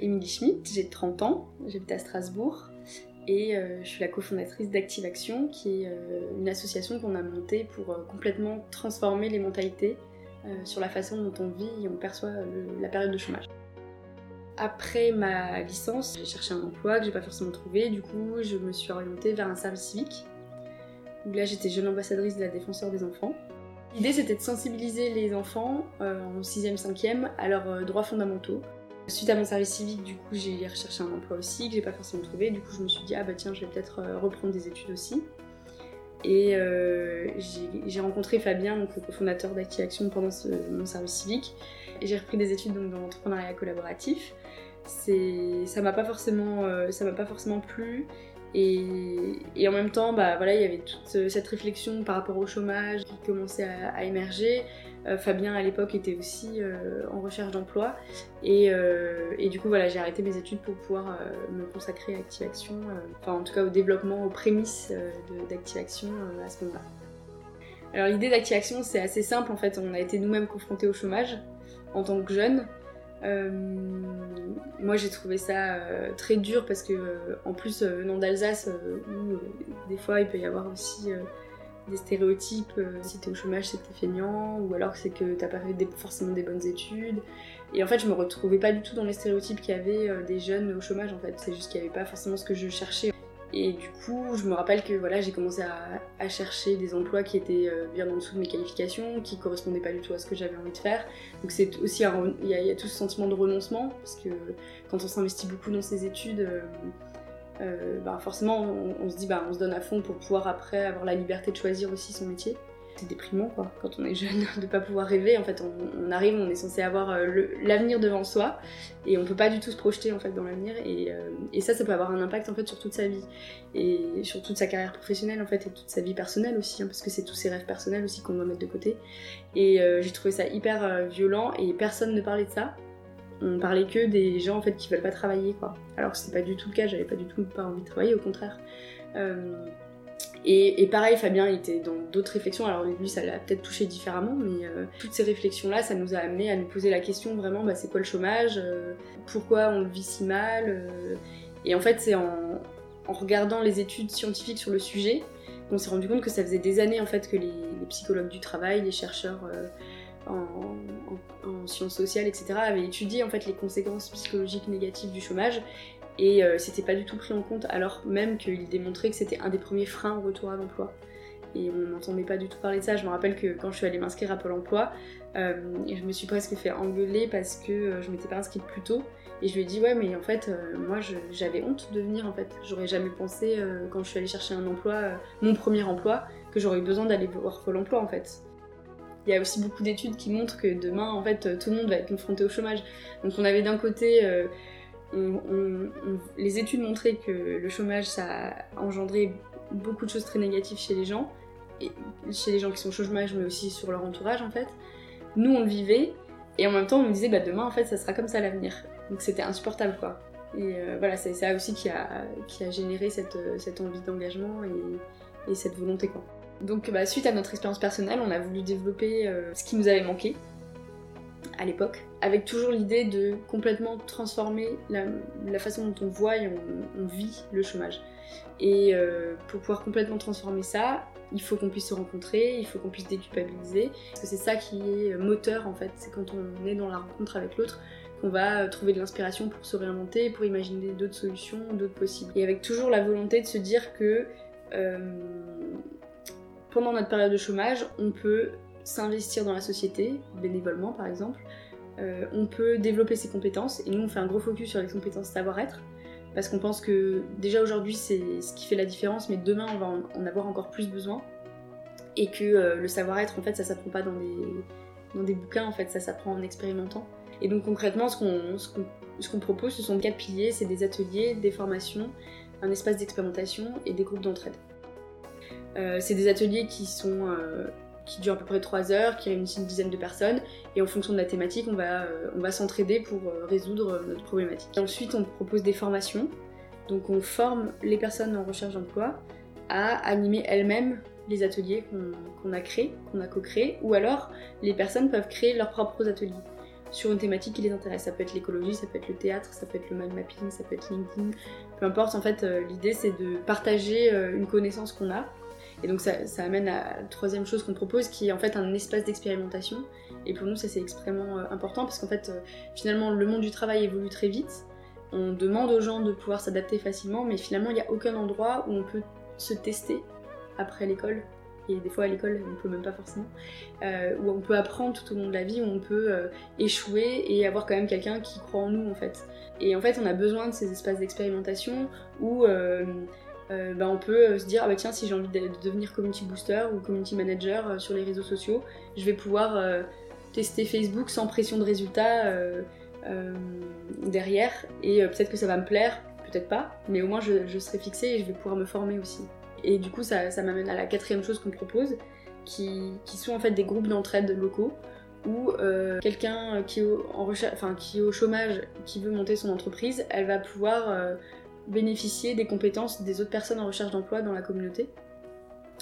Émilie Schmitt, j'ai 30 ans, j'habite à Strasbourg et euh, je suis la cofondatrice d'Active Action, qui est euh, une association qu'on a montée pour euh, complètement transformer les mentalités sur la façon dont on vit et on perçoit la période de chômage. Après ma licence, j'ai cherché un emploi que j'ai pas forcément trouvé, du coup je me suis orientée vers un service civique. Où là j'étais jeune ambassadrice de la défenseur des enfants. L'idée c'était de sensibiliser les enfants en 6e, 5e à leurs droits fondamentaux, Suite à mon service civique, du coup, j'ai recherché un emploi aussi que j'ai pas forcément trouvé. Du coup, je me suis dit, ah bah tiens, je vais peut-être euh, reprendre des études aussi. Et euh, j'ai rencontré Fabien, donc le cofondateur d'Active Action, pendant mon service civique. Et j'ai repris des études donc, dans l'entrepreneuriat collaboratif. Ça m'a pas euh, pas forcément plu. Et, en même temps, bah voilà, il y avait toute cette réflexion par rapport au chômage qui commençait à, émerger. Euh, Fabien à l'époque était aussi euh, en recherche d'emploi euh, et, du coup voilà j'ai arrêté mes études pour pouvoir me consacrer à Active Action, enfin en tout cas au développement, aux prémices d'Active Action à ce moment-là. Alors l'idée d'Active Action c'est assez simple en fait, on a été nous-mêmes confrontés au chômage en tant que jeunes. Moi j'ai trouvé ça très dur parce que en plus venant d'Alsace où des fois il peut y avoir aussi des stéréotypes, euh, si t'es au chômage c'est que t'es feignant, ou alors c'est que t'as pas fait forcément des bonnes études. Et en fait je me retrouvais pas du tout dans les stéréotypes qu'il y avait euh, des jeunes au chômage en fait, c'est juste qu'il y avait pas forcément ce que je cherchais. Et du coup, je me rappelle que voilà, j'ai commencé à, chercher des emplois qui étaient euh, bien en dessous de mes qualifications, qui correspondaient pas du tout à ce que j'avais envie de faire. Donc c'est aussi il y, a tout ce sentiment de renoncement parce que quand on s'investit beaucoup dans ses études, euh, bah forcément on, se dit bah on se donne à fond pour pouvoir après avoir la liberté de choisir aussi son métier. C'est déprimant quoi, quand on est jeune, de pas pouvoir rêver. En fait, on, arrive, on est censé avoir euh, l'avenir devant soi et on peut pas du tout se projeter en fait dans l'avenir. Et, euh, et, ça, ça peut avoir un impact en fait sur toute sa vie et sur toute sa carrière professionnelle en fait et toute sa vie personnelle aussi, hein, parce que c'est tous ses rêves personnels aussi qu'on doit mettre de côté. Et j'ai trouvé ça hyper violent et personne ne parlait de ça on parlait que des gens en fait qui veulent pas travailler quoi. Alors que c'était pas du tout le cas, j'avais pas du tout pas envie de travailler, au contraire. Euh, et, pareil, Fabien était dans d'autres réflexions, alors lui ça l'a peut-être touché différemment, mais euh, toutes ces réflexions-là, ça nous a amené à nous poser la question vraiment, bah, c'est quoi le chômage euh, Pourquoi on le vit si mal Et en fait, c'est en, regardant les études scientifiques sur le sujet qu'on s'est rendu compte que ça faisait des années en fait que les, psychologues du travail, les chercheurs en, sciences sociales, etc., avait étudié en fait les conséquences psychologiques négatives du chômage et euh, c'était pas du tout pris en compte alors même qu'il démontrait que c'était un des premiers freins au retour à l'emploi. Et on n'entendait pas du tout parler de ça. Je me rappelle que quand je suis allée m'inscrire à Pôle emploi, euh, je me suis presque fait engueuler parce que euh, je m'étais pas inscrite plus tôt. Et je lui ai dit ouais mais en fait moi j'avais honte de venir en fait. J'aurais jamais pensé quand je suis allée chercher un emploi, mon premier emploi, que j'aurais eu besoin d'aller voir Pôle emploi en fait. Il y a aussi beaucoup d'études qui montrent que demain, en fait, tout le monde va être confronté au chômage. Donc on avait d'un côté, euh, les études montraient que le chômage, ça a engendré beaucoup de choses très négatives chez les gens, chez les gens qui sont au chômage, mais aussi sur leur entourage, en fait. Nous, on le vivait, et en même temps, on nous disait, bah demain, en fait, ça sera comme ça l'avenir. Donc c'était insupportable, quoi. Et euh, voilà, c'est ça aussi qui a, qui a généré cette, cette envie d'engagement et, et cette volonté, quoi. Donc bah, suite à notre expérience personnelle, on a voulu développer euh, ce qui nous avait manqué à l'époque, avec toujours l'idée de complètement transformer la, façon dont on voit et on, vit le chômage. Et euh, pour pouvoir complètement transformer ça, il faut qu'on puisse se rencontrer, il faut qu'on puisse déculpabiliser, parce que c'est ça qui est moteur en fait, c'est quand on est dans la rencontre avec l'autre qu'on va trouver de l'inspiration pour se réinventer, pour imaginer d'autres solutions, d'autres possibles. Et avec toujours la volonté de se dire que euh, pendant notre période de chômage, on peut s'investir dans la société, bénévolement par exemple. Euh, on peut développer ses compétences et nous on fait un gros focus sur les compétences savoir-être parce qu'on pense que déjà aujourd'hui c'est ce qui fait la différence mais demain on va en avoir encore plus besoin et que euh, le savoir-être en fait ça s'apprend pas dans des, dans des bouquins en fait ça s'apprend en expérimentant et donc concrètement ce qu'on ce propose ce sont quatre piliers c'est des ateliers, des formations, un espace d'expérimentation et des groupes d'entraide. Euh, c'est des ateliers qui sont qui durent à peu près 3 heures, qui réunissent une dizaine de personnes, et en fonction de la thématique, on va, euh, va s'entraider pour résoudre notre problématique. ensuite, on propose des formations, donc on forme les personnes en recherche d'emploi à animer elles-mêmes les ateliers qu'on a créés, qu'on a co-créés, ou alors les personnes peuvent créer leurs propres ateliers. sur une thématique qui les intéresse. Ça peut être l'écologie, ça peut être le théâtre, ça peut être le mind mapping, ça peut être LinkedIn, peu importe. En fait, l'idée c'est de partager une connaissance qu'on a. Et donc ça, amène à la troisième chose qu'on propose, qui est en fait un espace d'expérimentation. Et pour nous, ça c'est extrêmement important parce qu'en fait, finalement, le monde du travail évolue très vite. On demande aux gens de pouvoir s'adapter facilement, mais finalement, il n'y a aucun endroit où on peut se tester après l'école. Et des fois à l'école, on peut même pas forcément. Euh, où on peut apprendre tout au long de la vie, où on peut euh, échouer et avoir quand même quelqu'un qui croit en nous en fait. Et en fait, on a besoin de ces espaces d'expérimentation où euh, bah, on peut se dire ah bah tiens si j'ai envie de, devenir community booster ou community manager sur les réseaux sociaux, je vais pouvoir tester Facebook sans pression de résultats derrière et peut-être que ça va me plaire, peut-être pas, mais au moins je, serai fixée et je vais pouvoir me former aussi. Et du coup, ça, m'amène à la quatrième chose qu'on propose, qui, sont en fait des groupes d'entraide locaux où euh, quelqu'un qui, qui est au chômage, qui veut monter son entreprise, elle va pouvoir euh, bénéficier des compétences des autres personnes en recherche d'emploi dans la communauté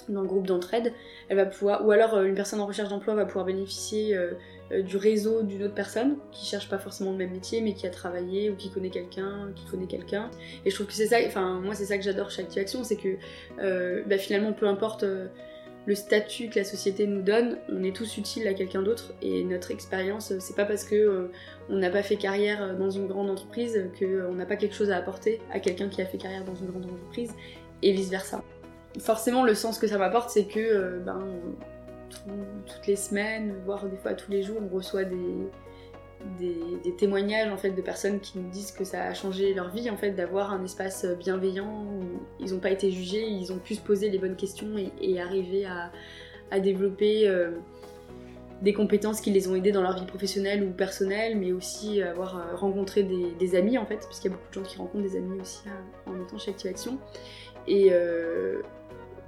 dans le groupe d'entraide, elle va pouvoir, ou alors euh, une personne en recherche d'emploi va pouvoir bénéficier euh, euh, du réseau d'une autre personne qui cherche pas forcément le même métier mais qui a travaillé ou qui connaît quelqu'un, qui connaît quelqu'un. Et je trouve que c'est ça, enfin moi c'est ça que j'adore chez Activation, c'est que bah, finalement peu importe le statut que la société nous donne, on est tous utiles à quelqu'un d'autre et notre expérience, c'est pas parce que on n'a pas fait carrière dans une grande entreprise qu'on n'a pas quelque chose à apporter à quelqu'un qui a fait carrière dans une grande entreprise et vice versa forcément, le sens que ça m'apporte, c'est que euh, ben, toutes les semaines, voire des fois tous les jours, on reçoit des, témoignages en fait de personnes qui nous disent que ça a changé leur vie en fait d'avoir un espace bienveillant où ils n'ont pas été jugés, ils ont pu se poser les bonnes questions et, arriver à, développer euh, des compétences qui les ont aidés dans leur vie professionnelle ou personnelle, mais aussi avoir euh, rencontré des, amis en fait, parce qu'il y a beaucoup de gens qui rencontrent des amis aussi en étant chez Active Action. Et,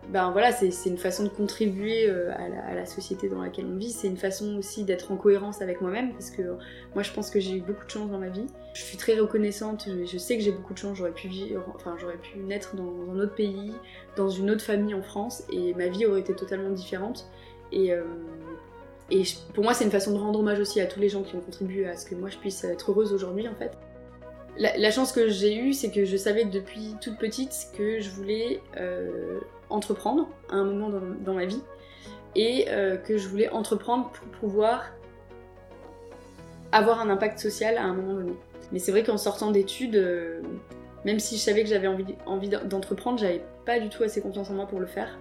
ben voilà, c'est une façon de contribuer euh, à la, société dans laquelle on vit. C'est une façon aussi d'être en cohérence avec moi-même parce que moi je pense que j'ai eu beaucoup de chance dans ma vie. Je suis très reconnaissante, je sais que j'ai beaucoup de chance. J'aurais pu enfin pu naître dans un autre pays, dans une autre famille en France et ma vie aurait été totalement différente. Et, euh, et pour moi c'est une façon de rendre hommage aussi à tous les gens qui ont contribué à ce que moi je puisse être heureuse aujourd'hui en fait. La, chance que j'ai eue, c'est que je savais depuis toute petite que je voulais euh, entreprendre à un moment dans, ma vie et euh, que je voulais entreprendre pour pouvoir avoir un impact social à un moment donné. Mais c'est vrai qu'en sortant d'études, euh, même si je savais que j'avais envie, envie d'entreprendre, j'avais pas du tout assez confiance en moi pour le faire.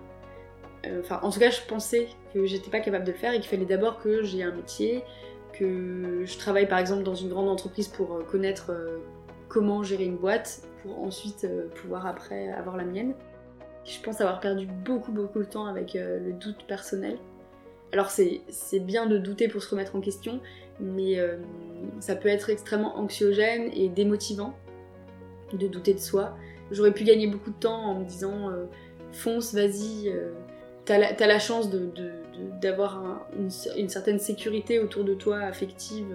Euh, enfin, en tout cas, je pensais que j'étais pas capable de le faire et qu'il fallait d'abord que j'ai un métier, que je travaille par exemple dans une grande entreprise pour connaître comment gérer une boîte, pour ensuite pouvoir après avoir la mienne. Je pense avoir perdu beaucoup beaucoup de temps avec euh, le doute personnel. Alors c'est bien de douter pour se remettre en question, mais euh, ça peut être extrêmement anxiogène et démotivant de douter de soi. J'aurais pu gagner beaucoup de temps en me disant euh, fonce, vas-y, t'as la, la chance d'avoir une, certaine sécurité autour de toi, affective,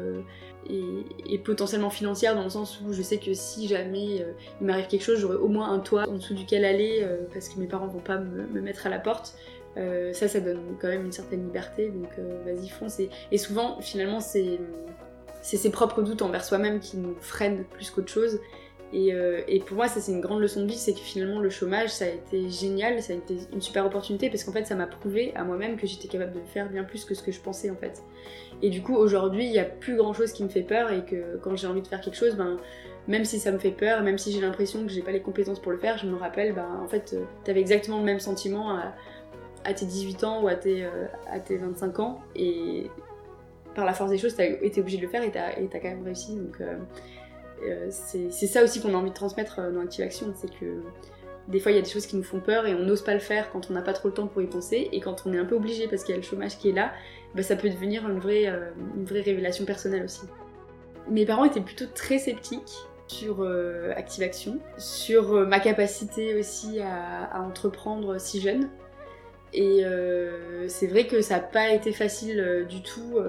et, potentiellement financière dans le sens où je sais que si jamais euh, il m'arrive quelque chose, j'aurai au moins un toit en dessous duquel aller euh, parce que mes parents vont pas me, mettre à la porte. Euh, ça, ça donne quand même une certaine liberté, donc vas-y fonce. Et, et souvent, finalement, c'est ses propres doutes envers soi-même qui nous freinent plus qu'autre chose. Euh, et, pour moi, ça c'est une grande leçon de vie, c'est que finalement le chômage, ça a été génial, ça a été une super opportunité parce qu'en fait, ça m'a prouvé à moi-même que j'étais capable de faire bien plus que ce que je pensais en fait. Et du coup, aujourd'hui, il n'y a plus grand chose qui me fait peur et que quand j'ai envie de faire quelque chose, ben, même si ça me fait peur, même si j'ai l'impression que j'ai pas les compétences pour le faire, je me rappelle, ben, en fait, t'avais exactement le même sentiment à, tes 18 ans ou à tes, euh, à tes 25 ans et par la force des choses, t'as été obligé de le faire et t'as as quand même réussi. Donc, euh, euh, c'est ça aussi qu'on a envie de transmettre euh, dans Active Action, c'est que des fois il y a des choses qui nous font peur et on n'ose pas le faire quand on n'a pas trop le temps pour y penser et quand on est un peu obligé parce qu'il y a le chômage qui est là, bah, ça peut devenir euh, une vraie révélation personnelle aussi. Mes parents étaient plutôt très sceptiques sur Active Action, sur ma capacité aussi à, entreprendre si jeune. Et c'est vrai que ça n'a pas été facile du tout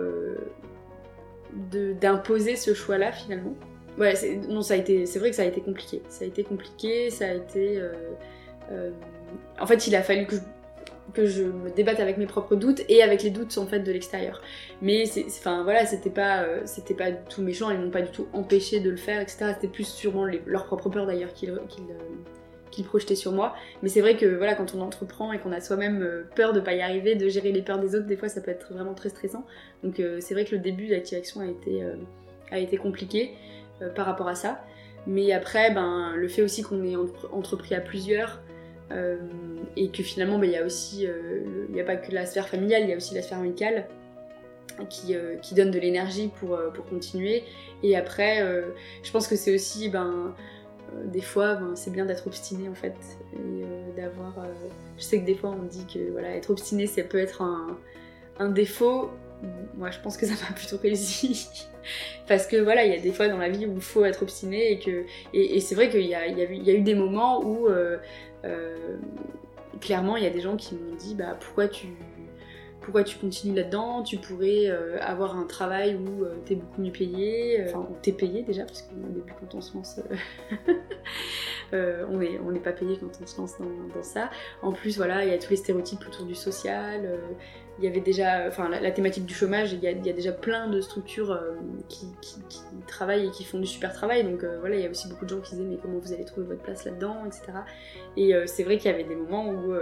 d'imposer ce choix-là finalement. Ouais, non, ça a été, c'est vrai que ça a été compliqué. Ça a été compliqué, ça a été. Euh, euh, en fait, il a fallu que je me débatte avec mes propres doutes et avec les doutes en fait de l'extérieur. Mais enfin voilà, c'était pas euh, c'était pas du tout méchant, ils m'ont pas du tout empêché de le faire, etc. C'était plus sûrement les, leur propre peur d'ailleurs qu'ils qu'ils projetaient sur moi. Mais c'est vrai que voilà, quand on entreprend et qu'on a soi-même peur de pas y arriver, de gérer les peurs des autres, des fois ça peut être vraiment très stressant. Donc c'est vrai que le début d'Active Action a été a été compliqué par rapport à ça. Mais après, ben, le fait aussi qu'on ait entrepris à plusieurs, euh, et que finalement, ben, il y a aussi, euh, il n'y a pas que la sphère familiale, il y a aussi la sphère amicale qui, euh, qui donne de l'énergie pour, pour continuer. Et après, je pense que c'est aussi, ben, des fois, ben, c'est bien d'être obstiné en fait, d'avoir. je sais que des fois, on dit que voilà, être obstiné, ça peut être un défaut. Moi, je pense que ça m'a plutôt réussi. Parce que voilà, il y a des fois dans la vie où il faut être obstiné et que. Et, c'est vrai qu'il y a, y, a eu des moments où. Euh, euh, clairement, il y a des gens qui m'ont dit bah, pourquoi tu. Pourquoi tu continues là-dedans? Tu pourrais euh, avoir un travail où tu es beaucoup mieux payé, enfin où t'es payé déjà, parce qu'au début quand on se lance, on n'est on pas payé quand on se lance dans, ça. En plus, voilà, il y a tous les stéréotypes autour du social, il y avait déjà, enfin la, thématique du chômage, il y, a, déjà plein de structures euh, qui, travaillent et qui font du super travail. Donc euh, voilà, il y a aussi beaucoup de gens qui disaient mais comment vous allez trouver votre place là-dedans, etc. Et euh, c'est vrai qu'il y avait des moments où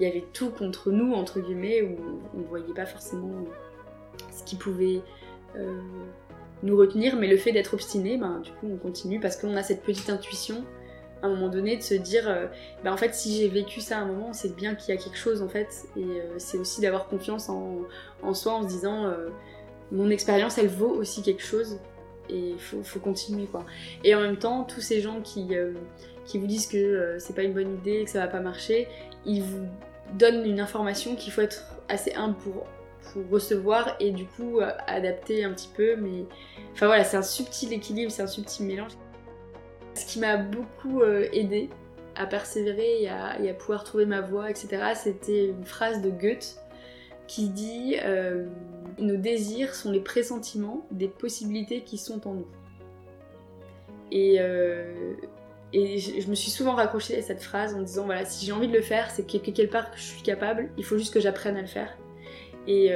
il y avait tout contre nous, entre guillemets, où on ne voyait pas forcément ce qui pouvait nous retenir, mais le fait d'être obstiné, ben, du coup on continue parce qu'on a cette petite intuition moment donné de se dire euh, bah en fait si j'ai vécu ça à un moment c'est bien qu'il y a quelque chose en fait. Et euh, c'est aussi d'avoir confiance en, en, soi en se disant euh, mon expérience elle vaut aussi quelque chose. Et il faut, faut, continuer quoi. Et en même temps tous ces gens qui, qui vous disent que c'est pas une bonne idée que ça va pas marcher ils vous donnent une information qu'il faut être assez humble pour pour recevoir et du coup adapter un petit peu. Mais enfin voilà c'est un subtil équilibre c'est un subtil mélange ce qui m'a beaucoup euh, aidé à persévérer et à, pouvoir trouver ma voie, etc., c'était une phrase de Goethe qui dit euh, Nos désirs sont les pressentiments des possibilités qui sont en nous. Et, euh, je, me suis souvent raccrochée à cette phrase en disant voilà, si j'ai envie de le faire, c'est que quelque part que je suis capable, il faut juste que j'apprenne à le faire. Et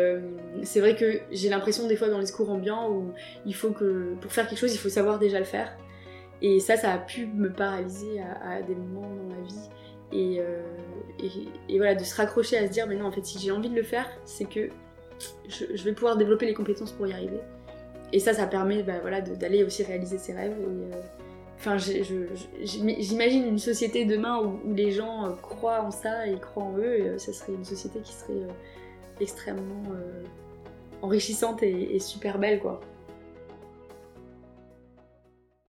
c'est vrai que j'ai l'impression des fois dans les discours ambiants où il faut que pour faire quelque chose, il faut savoir déjà le faire. Et ça, ça a pu me paralyser à, des moments dans ma vie. Euh, et, voilà, de se raccrocher à se dire, mais non, en fait, si j'ai envie de le faire, c'est que je, vais pouvoir développer les compétences pour y arriver. Et ça, ça permet bah, voilà, d'aller aussi réaliser ses rêves. Euh, enfin, j'imagine une société demain où, les gens euh, croient en ça et croient en eux. Et, ça serait une société qui serait extrêmement enrichissante et super belle, quoi.